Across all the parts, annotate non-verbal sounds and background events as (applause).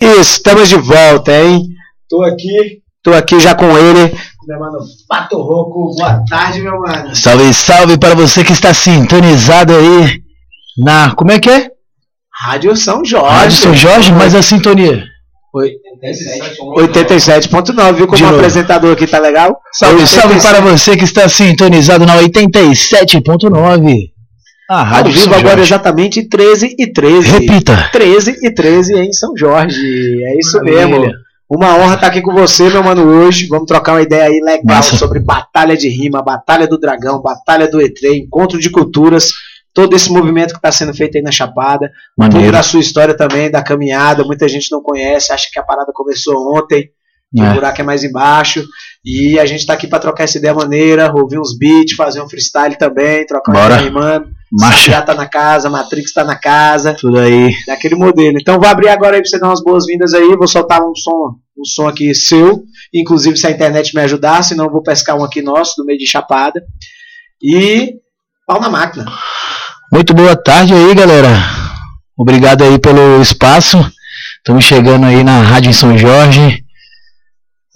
Isso, estamos de volta, hein? Tô aqui, tô aqui já com ele, meu mano Pato Roco. Boa tarde, meu mano. Salve, salve para você que está sintonizado aí na. Como é que é? Rádio São Jorge. Rádio São Jorge, mas a sintonia. 87.9, viu como o apresentador aqui tá legal? Salve, salve para você que está sintonizado na 87.9. Ao vivo agora exatamente 13 e 13. Repita. 13 e 13 em São Jorge. É isso Maravilha. mesmo. Uma honra estar aqui com você, meu mano, hoje. Vamos trocar uma ideia aí legal sobre Batalha de Rima, Batalha do Dragão, Batalha do E3, Encontro de Culturas, todo esse movimento que está sendo feito aí na Chapada. Maneiro. da sua história também, da caminhada. Muita gente não conhece, acha que a parada começou ontem, que o É. buraco é mais embaixo. E a gente tá aqui para trocar essa ideia maneira, ouvir uns beats, fazer um freestyle também, trocar uma ideia. Marcha. Já tá na casa, Matrix tá na casa Tudo aí. daquele modelo. Então vou abrir agora aí pra você dar umas boas-vindas aí, vou soltar um som, um som aqui seu, inclusive se a internet me ajudar, senão eu vou pescar um aqui nosso, do meio de Chapada. E pau na máquina. Muito boa tarde aí, galera. Obrigado aí pelo espaço. Estamos chegando aí na Rádio em São Jorge.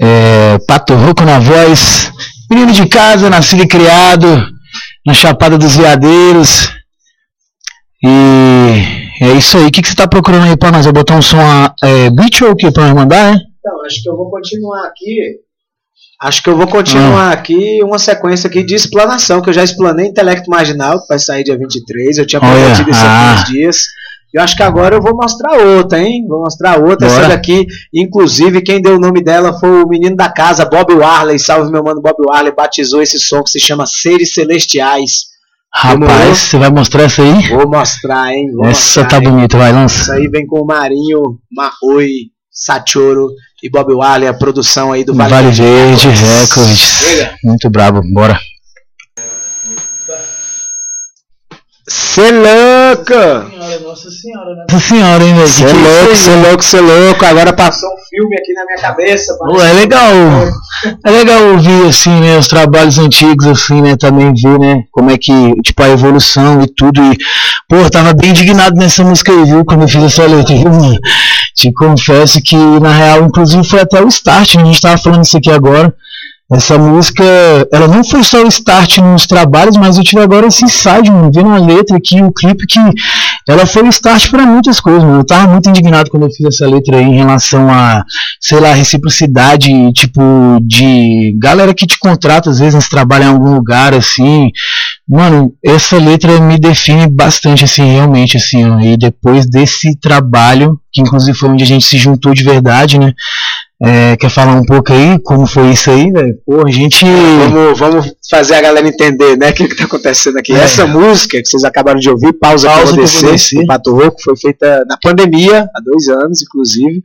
É, Pato Roco na voz. Menino de casa, nascido e criado na Chapada dos Veadeiros. E é isso aí. O que, que você tá procurando aí pra nós? Vai botar um som é, beat ou o que pra nós mandar, é? Então, acho que eu vou continuar aqui. Acho que eu vou continuar aqui uma sequência aqui de explanação, que eu já explanei Intelecto Marginal, que vai sair dia 23. Eu tinha prometido isso ah. aqui uns dias. Eu acho que agora eu vou mostrar outra, hein? Vou mostrar outra. Bora. Essa daqui, inclusive, quem deu o nome dela foi o menino da casa, Bob Warley. Salve, meu mano Bob Warley. Batizou esse som que se chama Seres Celestiais. Demorou? Rapaz, você vai mostrar essa aí? Vou mostrar, hein? Vou Essa mostrar, tá hein? bonita, vai, lança. Isso aí vem com o Marinho, Maoi, Sachoro e Bob Warley, a produção aí do Vale, Verde Records. Chega. Muito brabo, bora. Cê Nossa senhora, né? Nossa senhora, hein, velho? Cê Que que é louco, isso cê aí? louco, cê louco. Agora passou um filme aqui na minha cabeça. Pô, é legal. É legal ouvir, assim, né, os trabalhos antigos, assim, né, também ver, né, como é que, tipo, a evolução e tudo. E, pô, tava bem indignado nessa música aí, viu, quando eu fiz essa letra, viu, mano? Te confesso que, na real, inclusive, foi até o start, né, a gente tava falando isso aqui agora. Essa música, ela não foi só o start nos trabalhos, mas eu tive agora esse insight, mano, vendo a letra aqui, o clipe, que ela foi o start pra muitas coisas, mano. Eu tava muito indignado quando eu fiz essa letra aí em relação a, sei lá, reciprocidade, tipo, de galera que te contrata, às vezes, trabalha em algum lugar, assim. Mano, essa letra me define bastante, assim, realmente, assim, ó. E depois desse trabalho, que inclusive foi onde a gente se juntou de verdade, né? É, quer falar um pouco aí como foi isso aí, velho? Pô, a gente. Vamos, vamos fazer a galera entender, né, o que, que tá acontecendo aqui. É. Essa música que vocês acabaram de ouvir, Pausa, Pausa vou descer, do Pato Roco, foi feita na pandemia, há dois anos, inclusive.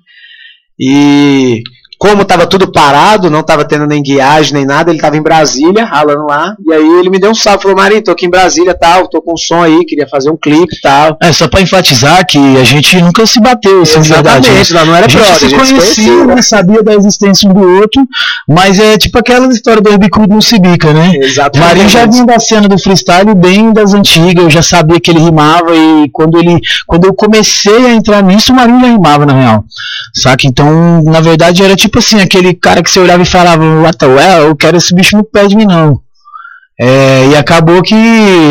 E como tava tudo parado, não tava tendo nem guiagem, nem nada, ele tava em Brasília, ralando lá, e aí ele me deu um salve, falou, Marinho, tô aqui em Brasília, tal, tô com um som aí, queria fazer um clipe e tal. É, só pra enfatizar que a gente nunca se bateu, assim, de verdade. né? Lá não era brother, se a gente se conhecia, conhecia, né? sabia da existência um do outro, mas é tipo aquela história do bicudo não se bica, né? O Exatamente. Marinho já vinha da cena do freestyle bem das antigas, eu já sabia que ele rimava e quando ele, quando eu comecei a entrar nisso, o Marinho já rimava na real. Saca? Então, na verdade, era tipo assim, aquele cara que você olhava e falava, what the well, eu quero esse bicho no pé de mim não. É, e acabou que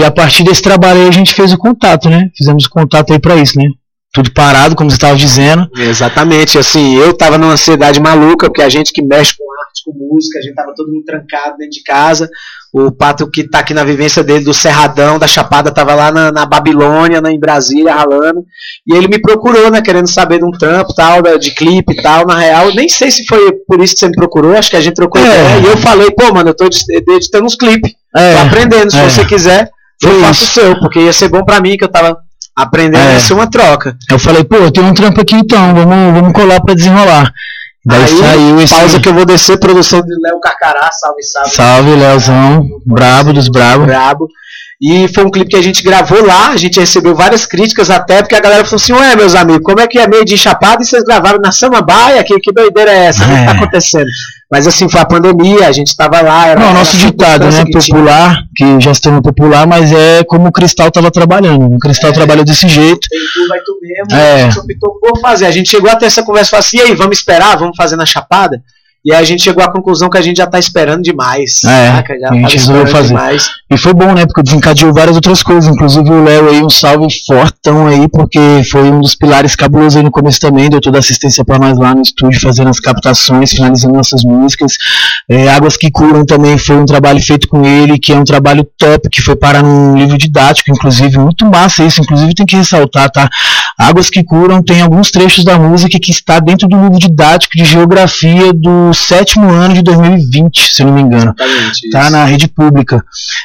a partir desse trabalho aí a gente fez o contato, né? Fizemos o contato aí pra isso, né? Tudo parado, como você estava dizendo. Exatamente, assim, eu tava numa ansiedade maluca, porque a gente que mexe com arte, com música, a gente tava todo mundo trancado dentro de casa. O Pato que tá aqui na vivência dele do Cerradão, da Chapada, tava lá na, na Babilônia, né, em Brasília, ralando. E ele me procurou, né, querendo saber de um trampo, tal, de clipe e tal. Na real, nem sei se foi por isso que você me procurou, acho que a gente trocou É. ideia. E eu falei, pô, mano, eu tô edit- editando uns clipes, É, tô aprendendo, se é. você quiser, eu faço o seu, porque ia ser bom pra mim, que eu tava aprendendo, É. ia ser uma troca. Eu falei, pô, tenho um trampo aqui então, vamos, vamos colar pra desenrolar. Daí Aí, saiu esse. Pausa que eu vou descer, produção de Léo Carcará, salve, salve. Salve, Leozão, brabo dos brabos. Brabo. E foi um clipe que a gente gravou lá, a gente recebeu várias críticas até, porque a galera falou assim, ué, meus amigos, como é que é meio de Chapada e vocês gravaram na Samambaia? Que, que doideira é essa? O que tá acontecendo? Mas assim, foi a pandemia, a gente tava lá. Era, Não, nosso ditado, né? que tinha. Popular, que já se tornou popular, mas é como o Cristal tava trabalhando. O Cristal trabalha desse jeito. Tem tu, vai tu mesmo, É. a gente optou por fazer. A gente chegou até essa conversa e falou assim, e aí, vamos esperar, vamos fazer na Chapada? E aí a gente chegou à conclusão que a gente já tá esperando demais. É, saca? Já a gente tava resolveu fazer. demais. E foi bom, né? Porque desencadeou várias outras coisas. Inclusive o Léo aí, um salve fortão aí, porque foi um dos pilares cabulosos aí no começo também. Deu toda a assistência pra nós lá no estúdio, fazendo as captações, finalizando nossas músicas. É, Águas que Curam também foi um trabalho feito com ele, que é um trabalho top, que foi parar num livro didático, inclusive. Muito massa isso. Inclusive tem que ressaltar, tá? Águas que Curam tem alguns trechos da música que está dentro do livro didático de geografia do sétimo ano de 2020, se não me engano Exatamente. tá isso. na rede pública.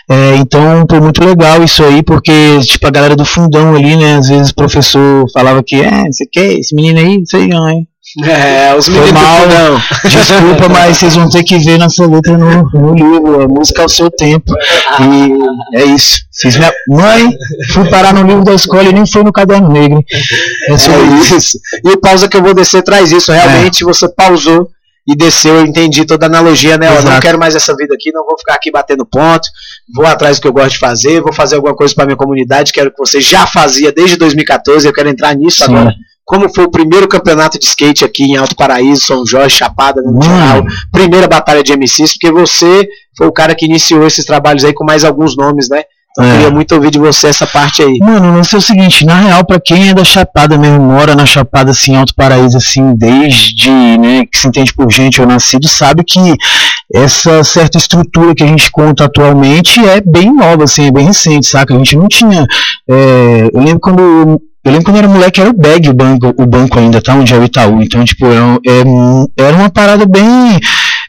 É, então, foi muito legal isso aí, porque, tipo, a galera do fundão ali, né, às vezes o professor falava que, é, você quer esse menino aí, não sei não, hein. É, os Foi meninos mal. fundão. (laughs) Desculpa, mas vocês vão ter que ver nossa letra no, no livro, a música ao seu tempo. E é isso. Vocês me... Mãe, fui parar no livro da escola e nem foi no caderno negro. É É isso. E o pausa que eu vou descer traz isso. Realmente você pausou e desceu, eu entendi toda a analogia, né? Eu não Exato. quero mais essa vida aqui, não vou ficar aqui batendo ponto, vou atrás do que eu gosto de fazer, vou fazer alguma coisa para minha comunidade, quero que você já fazia desde 2014, eu quero entrar nisso Sim. agora. Como foi o primeiro campeonato de skate aqui em Alto Paraíso, São Jorge, Chapada, geral, primeira batalha de MCs, porque você foi o cara que iniciou esses trabalhos aí com mais alguns nomes, né? Então eu É. queria muito ouvir de você essa parte aí. Mano, o lance é o seguinte, na real, pra quem é da Chapada mesmo, mora na Chapada, assim, Alto Paraíso, assim, desde, né, que se entende por gente ou nascido, sabe que essa certa estrutura que a gente conta atualmente é bem nova, assim, é bem recente, saca? A gente não tinha, é, eu lembro quando, eu lembro quando eu era moleque, era o BEG o banco, o banco ainda, tá? Onde é o Itaú, então, tipo, era, é era uma parada bem,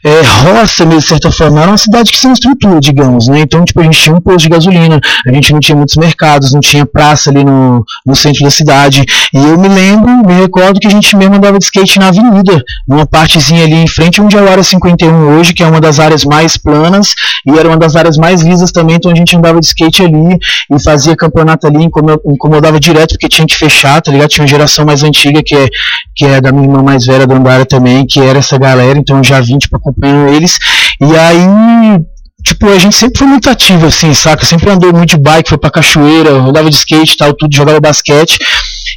é, roça mesmo, de certa forma, era uma cidade que sem estrutura, digamos, né? Então, tipo, a gente tinha um posto de gasolina, a gente não tinha muitos mercados, não tinha praça ali no, no centro da cidade. E eu me lembro, me recordo que a gente mesmo andava de skate na avenida, numa partezinha ali em frente onde é o Área 51 hoje, que é uma das áreas mais planas, e era uma das áreas mais lisas também, então a gente andava de skate ali e fazia campeonato ali, incomo- incomodava direto, porque tinha que fechar, tá ligado? Tinha uma geração mais antiga, que é, que é da minha irmã mais velha, da Andara também, que era essa galera, então já vim, tipo, acompanhando eles. E aí, tipo, a gente sempre foi muito ativo, assim, saca? Sempre andou muito de bike, foi pra cachoeira, andava de skate tal, tudo, jogava basquete.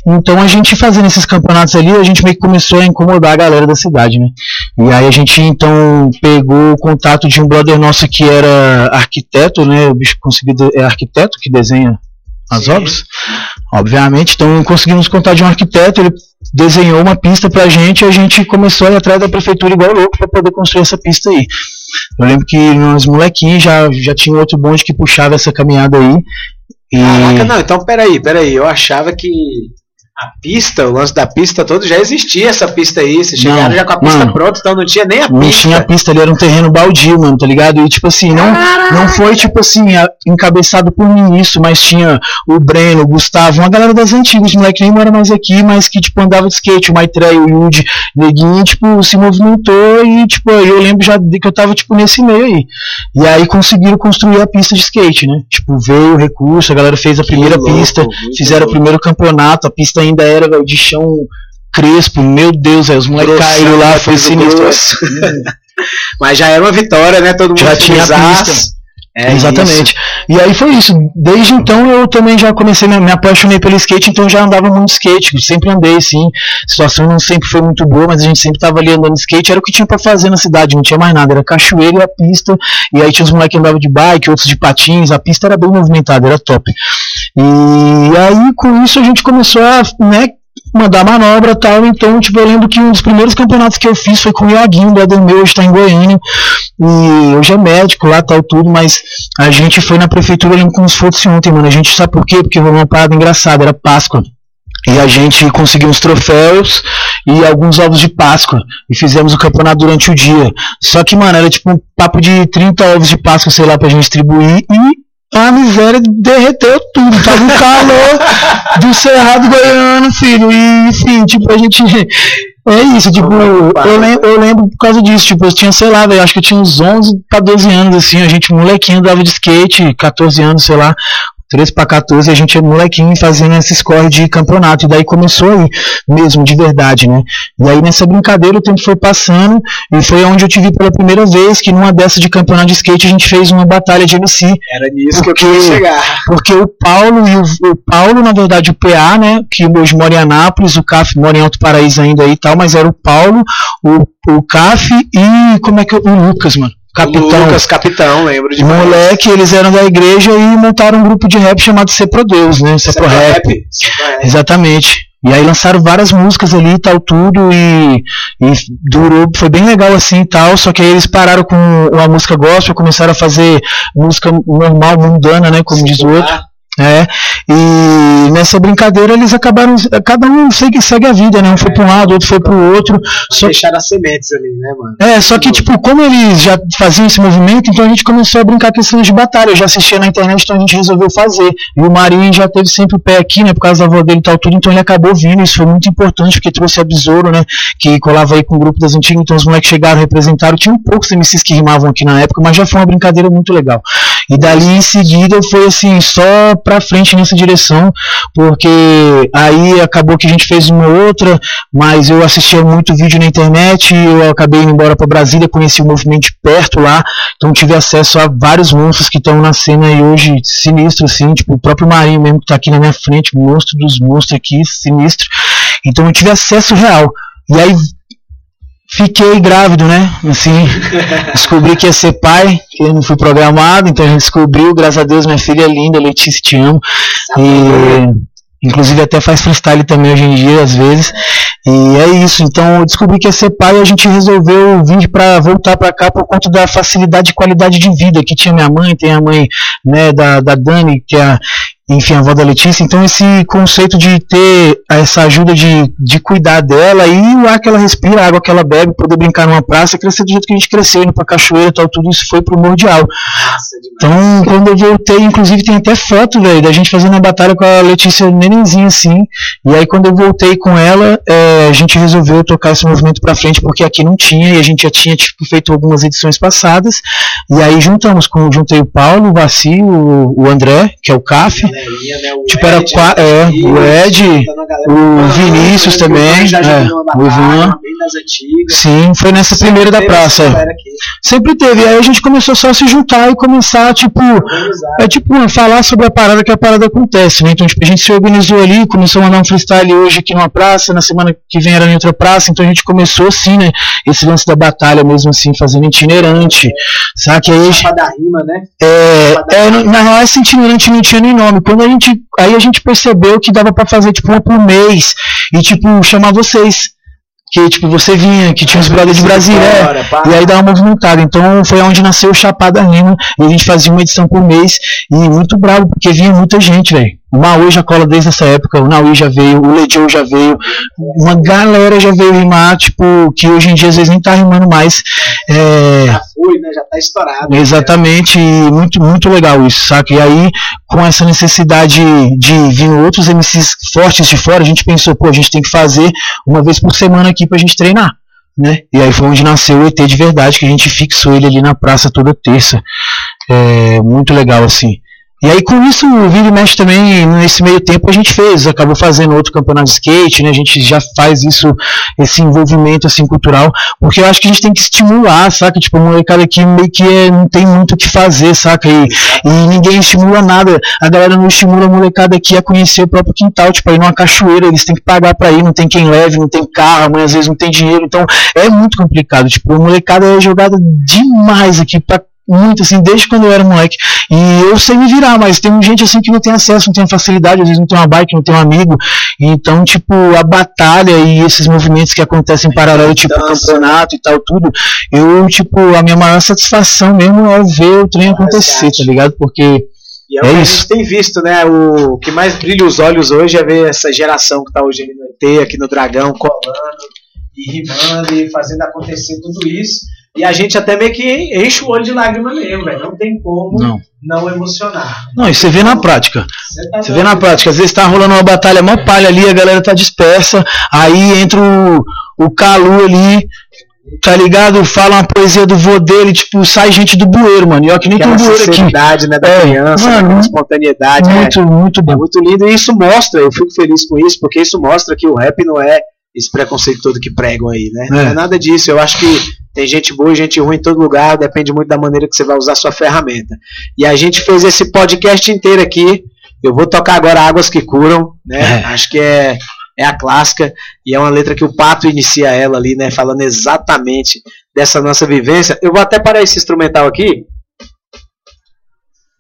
Então a gente fazendo esses campeonatos ali, a gente meio que começou a incomodar a galera da cidade, né? E aí a gente então pegou o contato de um brother nosso que era arquiteto, né? O bicho conseguiu, de- é arquiteto que desenha as Sim. obras, obviamente. Então conseguimos contar de um arquiteto, ele desenhou uma pista pra gente e a gente começou a ir atrás da prefeitura igual louco pra poder construir essa pista aí. Eu lembro que nós molequinhos já, já tinha outro bonde que puxava essa caminhada aí. E... Caraca, não, então peraí, peraí. Eu achava que a pista, o lance da pista todo já existia essa pista aí. Vocês chegaram Não, já com a pista mano. pronta, então não tinha nem a Não pista. tinha pista ali, era um terreno baldio, mano, tá ligado? E tipo assim, não, não foi tipo assim, a- encabeçado por mim isso, mas tinha o Breno, o Gustavo, uma galera das antigas, moleque nem mora mais aqui, mas que tipo andava de skate, o Maitrey, o Yudi, neguinho, tipo, se movimentou e tipo, eu lembro já de que eu tava tipo nesse meio aí. E aí conseguiram construir a pista de skate, né? Tipo, veio o recurso, a galera fez a primeira louco, pista, fizeram o louco. primeiro campeonato, a pista ainda era velho, de chão crespo, meu Deus, aí os moleques caíram lá, foi sinistro. (laughs) Mas já era uma vitória, né? Todo mundo Já tinha a pista. É Exatamente. E aí foi isso. Desde então eu também já comecei, me, apaixonei pelo skate, então já andava muito skate. Sempre andei, sim. A situação não sempre foi muito boa, mas a gente sempre tava ali andando skate. Era o que tinha pra fazer na cidade, não tinha mais nada. Era cachoeira e a pista. E aí tinha os moleques que andavam de bike, outros de patins. A pista era bem movimentada, era top. E aí com isso a gente começou a, né, mandar manobra tal. Então, tipo, eu lembro que um dos primeiros campeonatos que eu fiz foi com o Iaguinho, o brother meu, hoje tá em Goiânia. E hoje é médico lá, tal, tudo, mas a gente foi na prefeitura, lembro como se fosse ontem, mano. A gente sabe por quê? Porque foi uma parada engraçada, era Páscoa. E a gente conseguiu uns troféus e alguns ovos de Páscoa. E fizemos o campeonato durante o dia. Só que, mano, era tipo um papo de 30 ovos de Páscoa, sei lá, pra gente distribuir. E a miséria derreteu tudo. Tava um calor do Cerrado Goiano, filho. E, enfim, tipo, a gente É isso, tipo, eu lembro, eu lembro por causa disso, tipo, eu tinha, sei lá, eu acho que eu tinha uns 11 para 12 anos, assim, a gente molequinho andava de skate, 14 anos, sei lá, 13 para 14, a gente é molequinho fazendo esses corre de campeonato. E daí começou aí mesmo, de verdade, né? E aí nessa brincadeira o tempo foi passando e foi onde eu te vi pela primeira vez que numa dessa de campeonato de skate a gente fez uma batalha de MC. Era nisso porque, que eu queria chegar. Porque o Paulo e o, o, Paulo, na verdade, o PA, né? Que hoje mora em Anápolis, o CAF mora em Alto Paraíso ainda aí e tal, mas era o Paulo, o, o CAF e como é que o Lucas, mano. Capitão. Lucas Capitão, lembro de Moleque, eles eram da igreja e montaram um grupo de rap chamado Cepro Deus, né? Cepro Rap. rap. Exatamente. E aí lançaram várias músicas ali e tal, tudo, e, e, durou, foi bem legal assim e tal, só que aí eles pararam com a música gospel, começaram a fazer música normal, mundana, né, como Sim, diz o outro. É, e nessa brincadeira eles acabaram, cada um segue, segue a vida, né? Um foi para um lado, outro foi para o outro. Só Deixaram as sementes ali, né, mano? É, só que, tipo, como eles já faziam esse movimento, então a gente começou a brincar questões de batalha. Eu já assistia na internet, então a gente resolveu fazer. E o Marinho já teve sempre o pé aqui, né? Por causa da avó dele e tal, tudo, então ele acabou vindo. Isso foi muito importante, porque trouxe a Besouro, né? Que colava aí com o grupo das antigas, então os moleques chegaram, representaram. Tinha poucos MCs que rimavam aqui na época, mas já foi uma brincadeira muito legal. E dali em seguida foi assim, só para frente nessa direção, porque aí acabou que a gente fez uma outra, mas eu assistia muito vídeo na internet, eu acabei indo embora para Brasília, conheci o movimento de perto lá, então tive acesso a vários monstros que estão na cena e hoje sinistro assim, tipo o próprio Marinho mesmo que está aqui na minha frente, monstro dos monstros aqui, sinistro. Então eu tive acesso real. E aí Fiquei grávido, né? Assim, (laughs) descobri que ia ser pai, que eu não fui programado, então a gente descobriu, graças a Deus, minha filha é linda, Letícia, te amo. E, inclusive até faz freestyle também hoje em dia, às vezes. E é isso, então eu descobri que ia ser pai e a gente resolveu vir para voltar para cá por conta da facilidade e qualidade de vida que tinha minha mãe, tem a mãe né, da, da Dani, que é enfim, a avó da Letícia. Então, esse conceito de ter essa ajuda de, de cuidar dela e o ar que ela respira, a água que ela bebe, poder brincar numa praça, crescer do jeito que a gente cresceu, indo pra cachoeira e tal, tudo isso foi primordial. Então, quando eu voltei, inclusive tem até foto, velho, da gente fazendo a batalha com a Letícia nenenzinha assim. E aí, quando eu voltei com ela, é, a gente resolveu tocar esse movimento pra frente, porque aqui não tinha, e a gente já tinha tipo, feito algumas edições passadas. E aí juntamos, com, juntei o Paulo, o Vaci, o, o André, que é o CAF né? O tipo, Ed, era é, o Ed, o Vinícius também, é, o Ivan. Sim, foi nessa primeira da praça. Sempre teve. Aí a gente começou só a se juntar e começar, tipo, é tipo, falar sobre a parada que a parada acontece, né? Então, tipo, a gente se organizou ali, começou a mandar um freestyle hoje aqui numa praça, na semana que vem era em outra praça, então a gente começou assim, né? Esse lance da batalha mesmo assim, fazendo itinerante, sabe? Aí, da rima, né? É, é, na real, esse itinerante não tinha nem nome. Quando a gente, aí a gente percebeu que dava para fazer tipo uma por mês e tipo chamar vocês que tipo você vinha, que tinha os brothers de Brasília, é, e aí dava uma movimentada. Então foi onde nasceu o Chapada Rima, e a gente fazia uma edição por mês, e muito bravo, porque vinha muita gente, velho. O Maui já cola desde essa época, o Naui já veio, o Ledio já veio, uma galera já veio rimar, tipo, que hoje em dia às vezes nem tá rimando mais. É... Já foi, né? Já tá estourado. Exatamente, né? muito, muito legal isso, saca? E aí, com essa necessidade de vir outros MCs fortes de fora, a gente pensou, pô, a gente tem que fazer uma vez por semana aqui pra gente treinar. Né? E aí foi onde nasceu o ET de verdade, que a gente fixou ele ali na praça toda terça. É, muito legal, assim. E aí com isso o Vira Mexe também, nesse meio tempo a gente fez, acabou fazendo outro campeonato de skate, né? A gente já faz isso, esse envolvimento assim cultural, porque eu acho que a gente tem que estimular, saca? Tipo, a molecada aqui meio que é, não tem muito o que fazer, saca? E, e, ninguém estimula nada. A galera não estimula a molecada aqui a conhecer o próprio quintal, tipo, ir numa cachoeira, eles têm que pagar para ir, não tem quem leve, não tem carro, mãe às vezes não tem dinheiro, então é muito complicado. Tipo, a molecada é jogada demais aqui pra muito, assim, desde quando eu era moleque. E eu sei me virar, mas tem gente assim que não tem acesso, não tem facilidade, às vezes não tem uma bike, não tem um amigo. Então, tipo, a batalha e esses movimentos que acontecem em paralelo, tipo, campeonato e tal, tudo, eu, tipo, a minha maior satisfação mesmo é ver o trem acontecer, tá ligado? Porque. E é, é isso. a gente tem visto, né? O que mais brilha os olhos hoje é ver essa geração que tá hoje no ET, aqui no Dragão, colando e rimando e fazendo acontecer tudo isso. E a gente até meio que enche o olho de lágrima mesmo, velho. Não tem como não. não emocionar. Não, e você vê na prática. Você, tá você vê na prática. Às vezes tá rolando uma batalha mó palha ali, a galera tá dispersa. Aí entra o, o Calu ali, tá ligado? Fala uma poesia do vô dele, tipo, sai gente do bueiro, mano. E ó, que nem tem um bueiro aqui. né, da é, criança, mano, espontaneidade. Muito, é, muito bom. É muito lindo e isso mostra, eu fico feliz com isso, porque isso mostra que o rap não é esse preconceito todo que pregam aí, né? É. Não é nada disso. Eu acho que tem gente boa e gente ruim em todo lugar, depende muito da maneira que você vai usar sua ferramenta. E a gente fez esse podcast inteiro aqui. Eu vou tocar agora Águas que Curam, né? É. Acho que é é a clássica e é uma letra que o Pato inicia ela ali, né, falando exatamente dessa nossa vivência. Eu vou até parar esse instrumental aqui,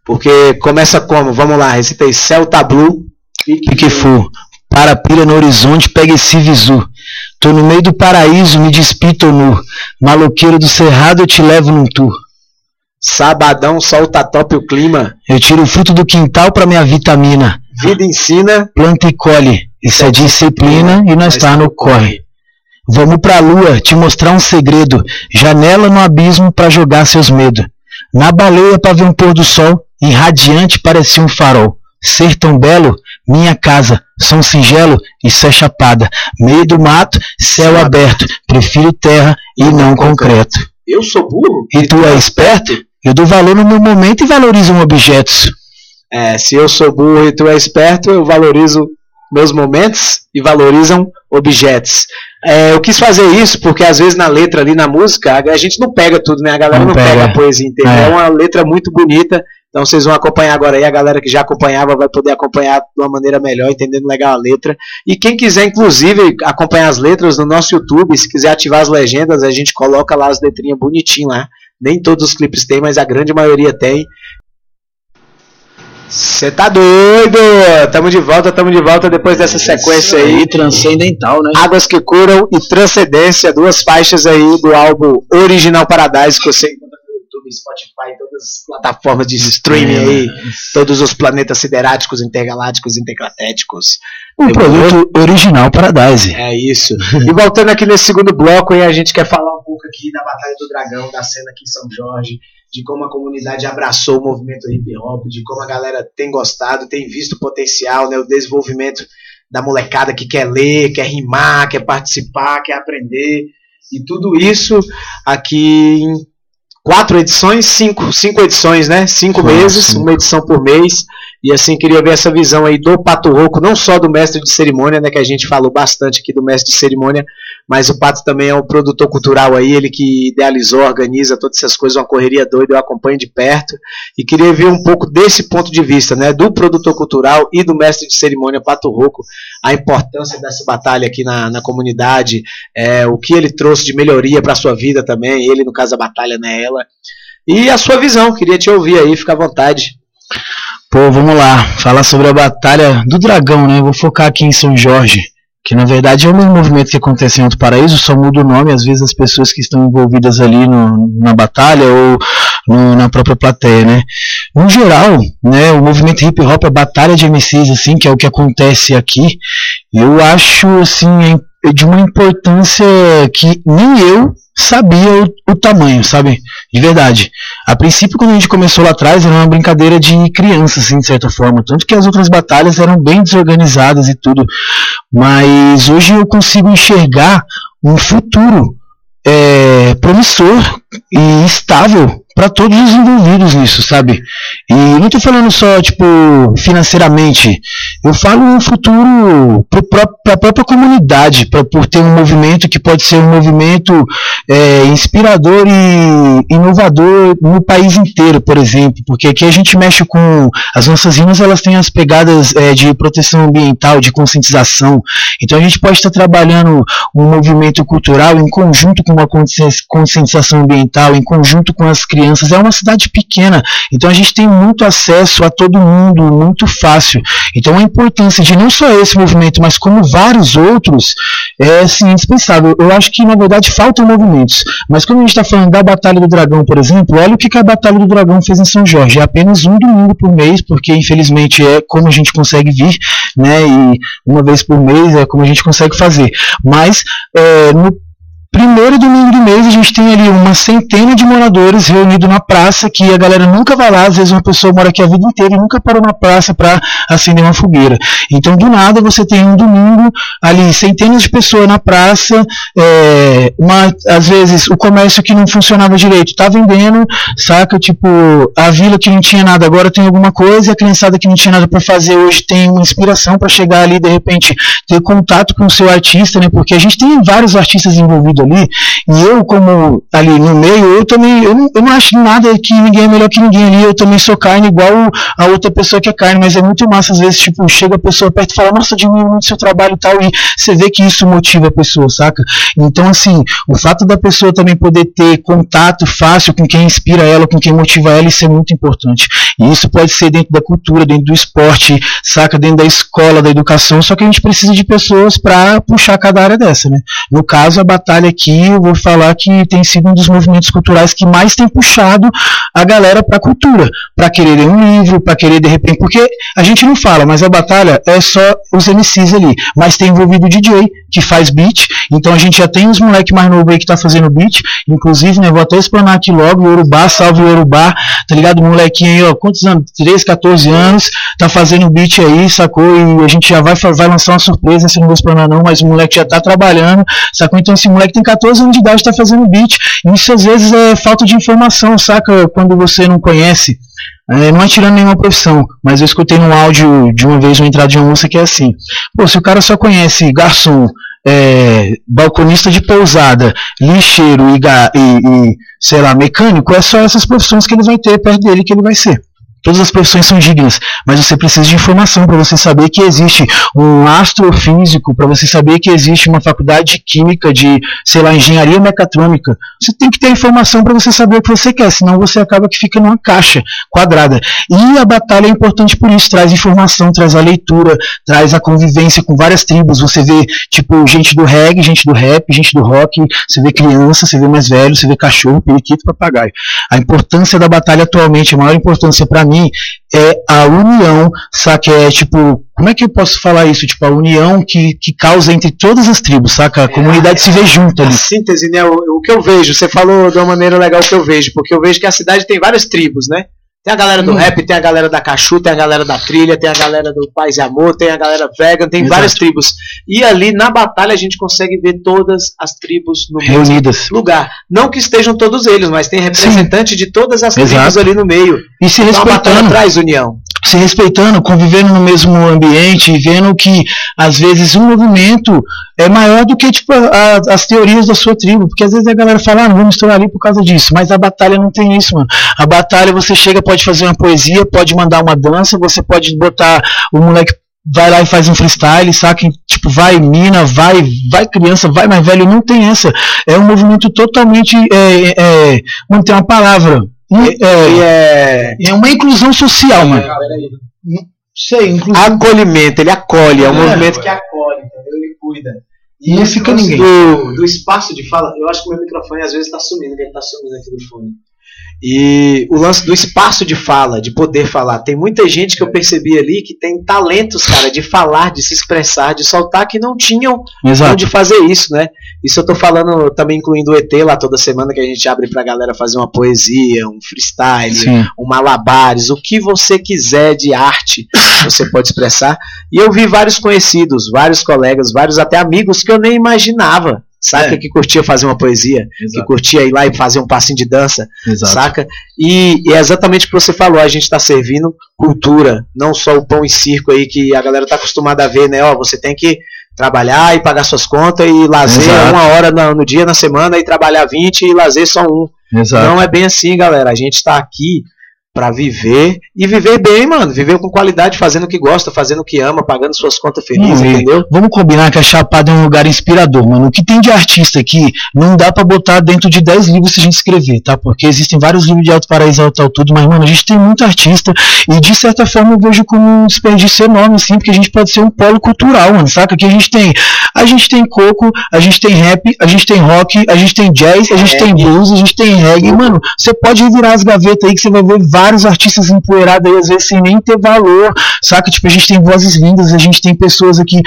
porque começa como? Vamos lá, recitei Celta Blue, Pique Fu, para pira no horizonte, pega esse visu. Tô no meio do paraíso, me despito nu. Maloqueiro do cerrado, eu te levo num tour. Sabadão, solta top o clima. Eu tiro o fruto do quintal para minha vitamina. Vida ensina. Planta e colhe. Isso é disciplina e nós está no corre. Vamos pra lua te mostrar um segredo. Janela no abismo para jogar seus medos. Na baleia para ver um pôr do sol, irradiante parecia um farol. Ser tão belo, minha casa, som singelo, isso é chapada. Meio do mato, céu aberto. Prefiro terra e não concreto. Eu sou burro? E tu é esperto? Eu dou valor no meu momento e valorizo objetos. É, se eu sou burro e tu é esperto, eu valorizo meus momentos e valorizam objetos. É, eu quis fazer isso porque às vezes na letra ali, na música, a gente não pega tudo, né? A galera não, não pega. pega. a poesia inteira. É. é uma letra muito bonita. Então vocês vão acompanhar agora aí, a galera que já acompanhava vai poder acompanhar de uma maneira melhor, entendendo legal a letra. E quem quiser, inclusive, acompanhar as letras no nosso YouTube, se quiser ativar as legendas, a gente coloca lá as letrinhas bonitinho lá. Nem todos os clipes tem, mas a grande maioria tem. Você tá doido? Tamo de volta, tamo de volta depois dessa sequência aí. Transcendental, né? Águas que Curam e Transcendência, duas faixas aí do álbum Original Paradise que você encontra no YouTube, Spotify, todas as plataformas de streaming é. aí, todos os planetas sideráticos, intergalácticos, intercratéticos. Um produto original Paradise. É isso. (laughs) e voltando aqui nesse segundo bloco, aí a gente quer falar um pouco aqui da Batalha do Dragão, da cena aqui em São Jorge de como a comunidade abraçou o movimento hip hop, de como a galera tem gostado, tem visto o potencial, né, o desenvolvimento da molecada que quer ler, quer rimar, quer participar, quer aprender. E tudo isso aqui em quatro edições, cinco, cinco edições, né? Cinco Nossa. meses, uma edição por mês. E assim, queria ver essa visão aí do Pato Roco, não só do mestre de cerimônia, né? Que a gente falou bastante aqui do mestre de cerimônia, mas o Pato também é um produtor cultural aí, ele que idealizou, organiza todas essas coisas, uma correria doida, eu acompanho de perto, e queria ver um pouco desse ponto de vista, né, do produtor cultural e do mestre de cerimônia Pato Roco, a importância dessa batalha aqui na, na comunidade, é, o que ele trouxe de melhoria para sua vida também, ele no caso a batalha, né, ela, e a sua visão, queria te ouvir aí, fica à vontade. Pô, vamos lá, falar sobre a batalha do dragão, né, vou focar aqui em São Jorge, que na verdade é o mesmo movimento que acontece em Alto Paraíso, só muda o nome, às vezes as pessoas que estão envolvidas ali no, na batalha ou no, na própria plateia, né? No geral, né, o movimento hip hop, a batalha de MCs, assim, que é o que acontece aqui, eu acho, assim, é de uma importância que nem eu sabia o, o, tamanho, sabe? De verdade. A princípio, quando a gente começou lá atrás, era uma brincadeira de criança, assim, de certa forma. Tanto que as outras batalhas eram bem desorganizadas e tudo. Mas hoje eu consigo enxergar um futuro é, promissor e estável para todos os envolvidos nisso, sabe? E não estou falando só, tipo, financeiramente. Eu falo um futuro para a própria comunidade, pra, por ter um movimento que pode ser um movimento é, inspirador e inovador no país inteiro, por exemplo. Porque aqui a gente mexe com. As nossas rimas elas têm as pegadas é, de proteção ambiental, de conscientização. Então a gente pode estar trabalhando um movimento cultural em conjunto com uma conscientização ambiental, em conjunto com as crianças. É uma cidade pequena, então a gente tem muito acesso a todo mundo, muito fácil. Então a importância de não só esse movimento, mas como vários outros, é assim, indispensável. Eu acho que na verdade faltam movimentos. Mas quando a gente está falando da Batalha do Dragão, por exemplo, olha o que a Batalha do Dragão fez em São Jorge. É apenas um domingo por mês, porque infelizmente é como a gente consegue vir, né? E uma vez por mês é como a gente consegue fazer. Mas é, no primeiro domingo do mês a gente tem ali uma centena de moradores reunidos na praça, que a galera nunca vai lá, às vezes uma pessoa mora aqui a vida inteira e nunca parou na praça para acender uma fogueira. Então, do nada, você tem um domingo ali, centenas de pessoas na praça, é, uma, às vezes o comércio que não funcionava direito está vendendo, saca? Tipo, a vila que não tinha nada agora tem alguma coisa, e a criançada que não tinha nada para fazer hoje tem uma inspiração para chegar ali, de repente, ter contato com o seu artista, né? Porque a gente tem vários artistas envolvidos ali, e eu, como ali no meio, eu também, eu não, eu não acho nada que ninguém é melhor que ninguém ali, eu também sou carne igual a outra pessoa que é carne, mas é muito massa, às vezes, tipo, chega a pessoa perto e fala, nossa, admiro muito seu trabalho e tal, e você vê que isso motiva a pessoa, saca? Então, assim, o fato da pessoa também poder ter contato fácil com quem inspira ela, com quem motiva ela, isso é muito importante. E isso pode ser dentro da cultura, dentro do esporte, saca? Dentro da escola, da educação, só que a gente precisa de pessoas para puxar cada área dessa, né? No caso, a batalha aqui, eu vou falar que tem sido um dos movimentos culturais que mais tem puxado a galera para a cultura, para querer ler um livro, para querer de repente, porque a gente não fala, mas a batalha é só os MCs ali, mas tem envolvido o DJ que faz beat, então a gente já tem uns moleque mais novo aí que tá fazendo beat, inclusive, né, vou até explanar aqui logo, o Urubá, salve o Urubá, tá ligado? Molequinho aí, ó, quantos anos? 13, 14 anos, tá fazendo beat aí, sacou? E a gente já vai, vai lançar uma surpresa, se não vou explanar não, mas o moleque já tá trabalhando, sacou? Então esse moleque tem 14 anos de idade, tá fazendo beat, isso às vezes é falta de informação, saca? Quando você não conhece é, não é tirando nenhuma profissão, mas eu escutei num áudio de uma vez uma entrada de uma música que é assim: pô, se o cara só conhece garçom, é, balconista de pousada, lixeiro e, e, e, sei lá, mecânico, é só essas profissões que ele vai ter perto dele que ele vai ser. Todas as profissões são dignas, mas você precisa de informação para você saber que existe um astrofísico, para você saber que existe uma faculdade de química, de, sei lá, engenharia mecatrônica. Você tem que ter informação para você saber o que você quer, senão você acaba que fica numa caixa quadrada. E a batalha é importante por isso, traz informação, traz a leitura, traz a convivência com várias tribos. Você vê, tipo, gente do reggae, gente do rap, gente do rock, você vê criança, você vê mais velho, você vê cachorro, periquito, papagaio. A importância da batalha atualmente, a maior importância para mim é a união, saca? É tipo, como é que eu posso falar isso? Tipo, a união que, que causa entre todas as tribos, saca? A comunidade é, se vê junto ali. A síntese, né? O, o, que eu vejo, você falou de uma maneira legal que eu vejo, porque eu vejo que a cidade tem várias tribos, né? Tem a galera do hum. rap, tem a galera da Cachu, tem a galera da trilha, tem a galera do Paz e Amor, tem a galera vegan, tem Exato. várias tribos. E ali na batalha a gente consegue ver todas as tribos no Reunidas. lugar. Não que estejam todos eles, mas tem representante Sim. de todas as Exato. tribos ali no meio. E se então, respeitando. A traz união se respeitando, convivendo no mesmo ambiente e vendo que às vezes um movimento é maior do que tipo a, as teorias da sua tribo, porque às vezes a galera fala, ah, não vou misturar ali por causa disso, mas a batalha não tem isso, mano. A batalha você chega, pode fazer uma poesia, pode mandar uma dança, você pode botar o moleque vai lá e faz um freestyle, saca? Tipo, vai mina, vai, vai criança, vai mais velho, não tem essa. É um movimento totalmente, é, é, vamos ter uma palavra, é, é, é, uma inclusão social, mano. Sei, inclusão. Acolhimento, ele acolhe, é um é, movimento que acolhe, entendeu? Ele cuida. E não fica ninguém. Do, do espaço de fala, eu acho que o meu microfone às vezes está sumindo, ele está sumindo aqui do fone. E o lance do espaço de fala, de poder falar. Tem muita gente que eu percebi ali que tem talentos, cara, de falar, de se expressar, de soltar, que não tinham Exato. onde fazer isso, né? Isso eu tô falando também incluindo o ET lá toda semana, que a gente abre pra galera fazer uma poesia, um freestyle, Sim. um malabares, o que você quiser de arte, você pode expressar. E eu vi vários conhecidos, vários colegas, vários até amigos que eu nem imaginava saca? É. Que curtia fazer uma poesia, Exato. que curtia ir lá e fazer um passinho de dança, Exato. saca? E, e, é exatamente o que você falou, a gente está servindo cultura, não só o pão e circo aí que a galera está acostumada a ver, né? Ó, você tem que trabalhar e pagar suas contas e lazer Exato. uma hora no, no, dia na semana e trabalhar 20 e lazer só um. Não é bem assim, galera. A gente está aqui para viver e viver bem, mano. Viver com qualidade, fazendo o que gosta, fazendo o que ama, pagando suas contas felizes, hum, entendeu? Vamos combinar que a Chapada é um lugar inspirador, mano. O que tem de artista aqui não dá para botar dentro de 10 livros se a gente escrever, tá? Porque existem vários livros de Alto Paraíso, Alto tudo, mas, mano, a gente tem muito artista e de certa forma eu vejo como um desperdício enorme, assim, porque a gente pode ser um polo cultural, mano, saca? Que a gente tem, a gente tem coco, a gente tem rap, a gente tem rock, a gente tem jazz, a gente tem blues, a gente tem reggae, mano. Você pode virar as gavetas aí que você vai ver vários vários artistas empoeirados aí, às vezes sem nem ter valor, saca? Tipo, a gente tem vozes vindas, a gente tem pessoas aqui.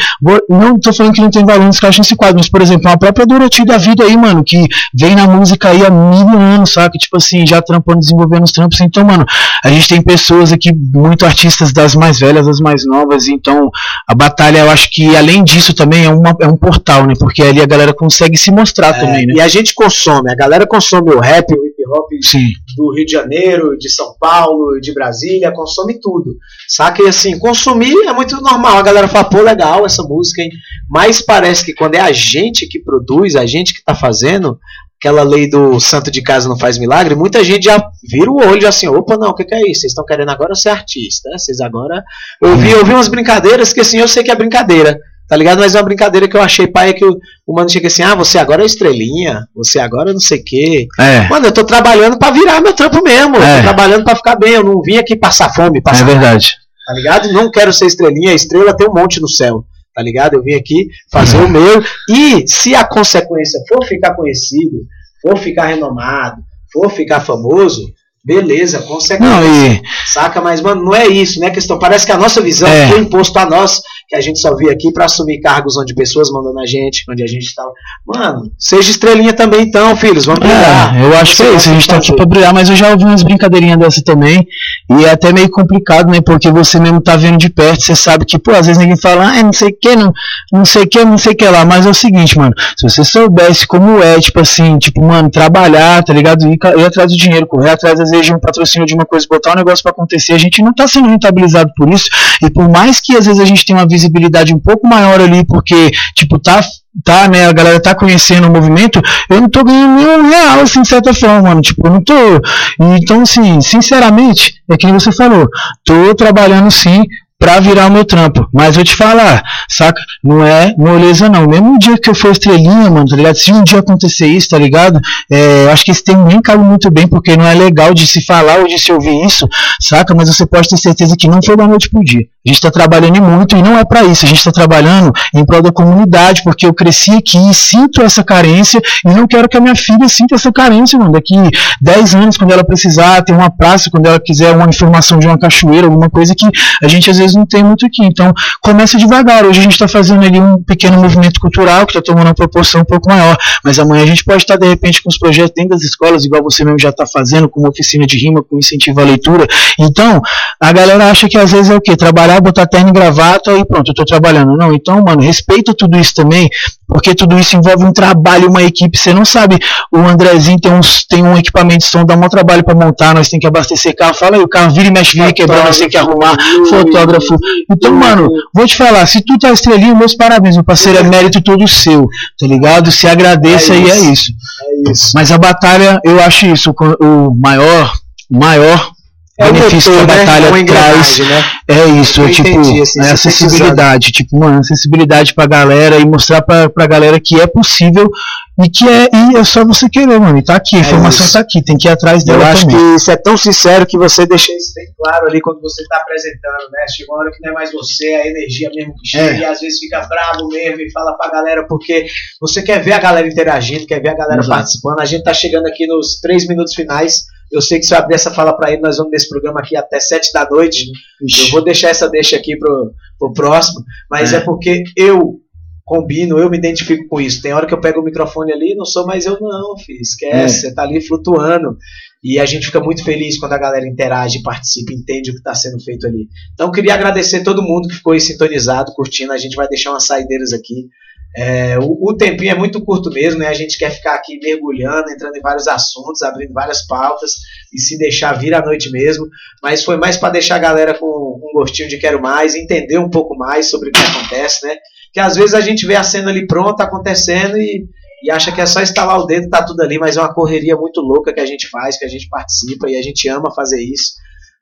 Não tô falando que não tem valor, que acham esse quadro, mas, por exemplo, a própria Dorothy da vida aí, mano, que vem na música aí há mil anos, saca? Tipo assim, já trampando, desenvolvendo os trampos. Então, mano, a gente tem pessoas aqui, muito artistas das mais velhas, das mais novas. Então, a batalha, eu acho que além disso também é, uma, é um portal, né? Porque ali a galera consegue se mostrar é, também, né? E a gente consome, a galera consome o rap, o hip hop Sim. do Rio de Janeiro, de São Paulo, de Brasília, consome tudo. Saca? E assim, consumir é muito normal. A galera fala, pô, legal essa música, hein? Mas parece que quando é a gente que produz, a gente que tá fazendo, aquela lei do santo de casa não faz milagre, muita gente já vira o olho assim, opa, não, o que, que, é isso? Vocês estão querendo agora ser artista, né? Vocês agora... Eu vi, eu vi umas brincadeiras que assim, eu sei que é brincadeira, tá ligado? Mas é uma brincadeira que eu achei, pai, é que o, o mano chega assim, ah, você agora é estrelinha, você agora não sei o quê. É. Mano, eu tô trabalhando para virar meu trampo mesmo, é. eu tô é. trabalhando para ficar bem, eu não vim aqui passar fome, passar É verdade. Tá ligado? Não quero ser estrelinha, a estrela tem um monte no céu tá ligado? Eu vim aqui fazer o meu. E se a consequência for ficar conhecido, for ficar renomado, for ficar famoso, beleza, consequência. Não, e... Saca? Mas, mano, não é isso, né? Questão. Parece que a nossa visão é. foi imposto a nós que a gente só veio aqui para assumir cargos onde pessoas mandam na gente, onde a gente tá. Mano, seja estrelinha também então, filhos, vamos brilhar. É, eu acho que é isso, a gente tá aqui pra brilhar, mas eu já ouvi umas brincadeirinhas dessa também, e é até meio complicado, né, porque você mesmo tá vendo de perto, você sabe que, pô, às vezes ninguém fala, ah, não sei o que, não, não sei o que, não sei o que lá, mas é o seguinte, mano, se você soubesse como é, tipo assim, tipo, mano, trabalhar, tá ligado, ir, ir atrás do dinheiro, correr atrás, às vezes, de um patrocínio de uma coisa, botar um negócio para acontecer, a gente não tá sendo rentabilizado por isso, e por mais que às vezes a gente tenha uma visão visibilidade um pouco maior ali, porque, tipo, tá tá, né, a galera tá conhecendo o movimento, eu não tô ganhando nenhum real, assim, de certa forma, mano, tipo, eu não tô, então, assim, sinceramente, é que você falou, tô trabalhando sim, pra virar o meu trampo. Mas vou te falar, saca? Não é moleza, não. Mesmo um dia que eu for estrelinha, mano, tá ligado? Se um dia acontecer isso, tá ligado? É, acho que esse termo nem cabe muito bem, porque não é legal de se falar ou de se ouvir isso, saca? Mas você pode ter certeza que não foi da noite pro dia. A gente está trabalhando muito e não é para isso. A gente está trabalhando em prol da comunidade, porque eu cresci aqui e sinto essa carência e não quero que a minha filha sinta essa carência, mano. Daqui 10 anos, quando ela precisar ter uma praça, quando ela quiser uma informação de uma cachoeira, alguma coisa que a gente às vezes não tem muito aqui. Então, começa devagar. Hoje a gente está fazendo ali um pequeno movimento cultural que está tomando uma proporção um pouco maior. Mas amanhã a gente pode estar, de repente, com os projetos dentro das escolas, igual você mesmo já está fazendo, com uma oficina de rima, com incentivo à leitura. Então, a galera acha que às vezes é o quê? Trabalhar trabalhar, botar terno e gravata e pronto, eu tô trabalhando. Não, então, mano, respeita tudo isso também, porque tudo isso envolve um trabalho, uma equipe. Você não sabe, o Andrezinho tem, uns, tem um equipamento de som, dá um trabalho para montar, nós tem que abastecer carro. Fala aí, o carro vira e mexe, vira quebrando, nós tem que arrumar, fotógrafo. Então, mano, vou te falar, se tu tá estrelinho, meus parabéns, meu parceiro, é mérito todo seu, tá ligado? Se agradeça é e é isso. É isso. Mas a batalha, eu acho isso, o maior, maior é benefício motor, que a né? batalha né? traz né? é isso, é tipo entendi, assim, é acessibilidade, tipo, mano, acessibilidade pra galera e mostrar pra, pra galera que é possível e que é, e é só você querer, mano, e tá aqui, a é informação isso. tá aqui, tem que ir atrás dela Eu acho também. que isso é tão sincero que você deixa isso bem claro ali quando você tá apresentando, né, chega uma hora que não é mais você, é a energia mesmo que chega, é. e às vezes fica bravo mesmo e fala pra galera, porque você quer ver a galera interagindo, quer ver a galera Exato. participando, a gente tá chegando aqui nos três minutos finais, eu sei que se eu abrir essa fala para ele, nós vamos nesse programa aqui até sete da noite. Ixi. Eu vou deixar essa deixa aqui pro, pro próximo, mas é. é porque eu combino, eu me identifico com isso. Tem hora que eu pego o microfone ali, não sou mais eu não, filho, esquece, é. você tá ali flutuando. E a gente fica muito feliz quando a galera interage, participa, entende o que está sendo feito ali. Então, queria agradecer todo mundo que ficou aí sintonizado, curtindo. A gente vai deixar umas saideiras aqui. É, o, o, tempinho é muito curto mesmo, né? A gente quer ficar aqui mergulhando, entrando em vários assuntos, abrindo várias pautas e se deixar vir à noite mesmo. Mas foi mais para deixar a galera com um gostinho de quero mais, entender um pouco mais sobre o que acontece, né? Que às vezes a gente vê a cena ali pronta acontecendo e, e acha que é só instalar o dedo, tá tudo ali, mas é uma correria muito louca que a gente faz, que a gente participa e a gente ama fazer isso.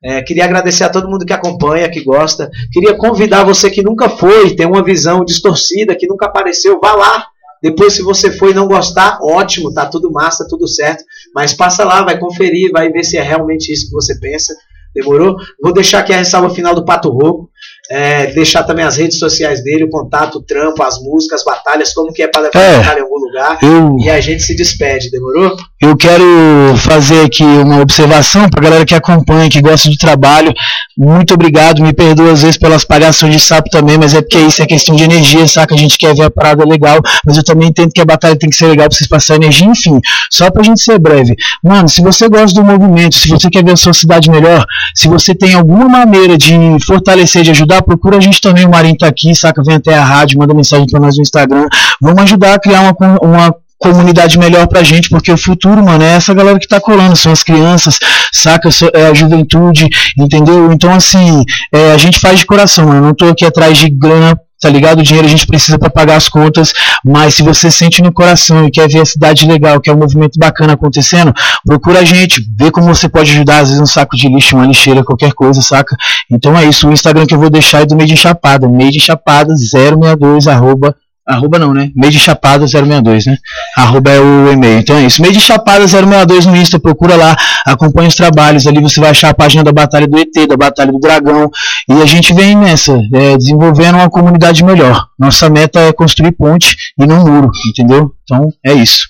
É, queria agradecer a todo mundo que acompanha, que gosta. Queria convidar você que nunca foi, tem uma visão distorcida, que nunca apareceu, vá lá. Depois, se você for e não gostar, ótimo, tá tudo massa, tudo certo. Mas passa lá, vai conferir, vai ver se é realmente isso que você pensa. Demorou? Vou deixar aqui a ressalva final do Pato Rouco. É, deixar também as redes sociais dele, o contato, o trampo, as músicas, as batalhas, como que é para levar é, em algum lugar. Eu... E a gente se despede, demorou? eu quero fazer aqui uma observação para a galera que acompanha, que gosta do trabalho. Muito obrigado, me perdoa às vezes pelas palhações de sapo também, mas é porque isso é questão de energia, saca? A gente quer ver a parada legal, mas eu também entendo que a batalha tem que ser legal para vocês passarem energia, enfim. Só pra gente ser breve. Mano, se você gosta do movimento, se você quer ver a sua cidade melhor, se você tem alguma maneira de fortalecer, de ajudar, procura a gente também, o Marinho tá aqui, saca? Vem até a rádio, manda mensagem para nós no Instagram. Vamos ajudar a criar uma, uma comunidade melhor pra gente, porque o futuro, mano, é essa galera que tá colando, são as crianças, saca? É a juventude, entendeu? Então, assim, é, a gente faz de coração, mano. Eu não tô aqui atrás de grana tá ligado? O dinheiro a gente precisa para pagar as contas, mas se você sente no coração e quer ver a cidade legal, quer um movimento bacana acontecendo, procura a gente, vê como você pode ajudar, às vezes um saco de lixo, uma lixeira, qualquer coisa, saca? Então é isso, o Instagram que eu vou deixar é do Made in Chapada, Made in Chapada 062 arroba Arroba não, né? Meio de Chapada 062, né? Arroba é o e-mail. Então é isso. Meio de Chapada 062 no Insta, procura lá, acompanha os trabalhos. Ali você vai achar a página da Batalha do ET, da Batalha do Dragão. E a gente vem nessa, é, desenvolvendo uma comunidade melhor. Nossa meta é construir ponte e não muro, entendeu? Então é isso.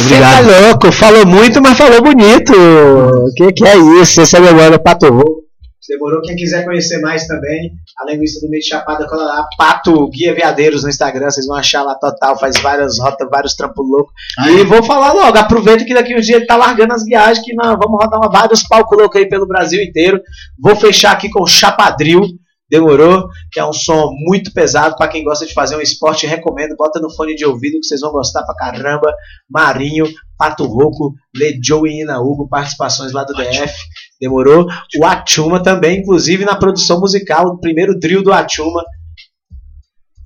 Obrigado. Você tá louco, falou muito, mas falou bonito. O que, que é isso? Esse é meu mano, Pato Demorou? Quem quiser conhecer mais também, a linguiça do meio de Chapada, cola lá, Pato Guia Veadeiros no Instagram, vocês vão achar lá total, faz várias rotas, vários trampos loucos. E vou falar logo, aproveita que daqui uns dias ele tá largando as viagens, que nós vamos rodar uma, vários palcos loucos aí pelo Brasil inteiro. Vou fechar aqui com o Chapadril. Demorou? Que é um som muito pesado para quem gosta de fazer um esporte. Recomendo, bota no fone de ouvido que vocês vão gostar pra caramba. Marinho, Pato Roco, Lejoe e Ina Hugo, participações lá do DF. Demorou? O Atuma também, inclusive na produção musical, o primeiro trio do Atuma.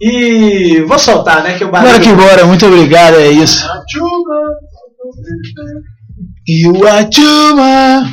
E vou soltar, né? Que o barulho... Bora que bora, muito obrigado, é isso. Atuma! E o Atuma!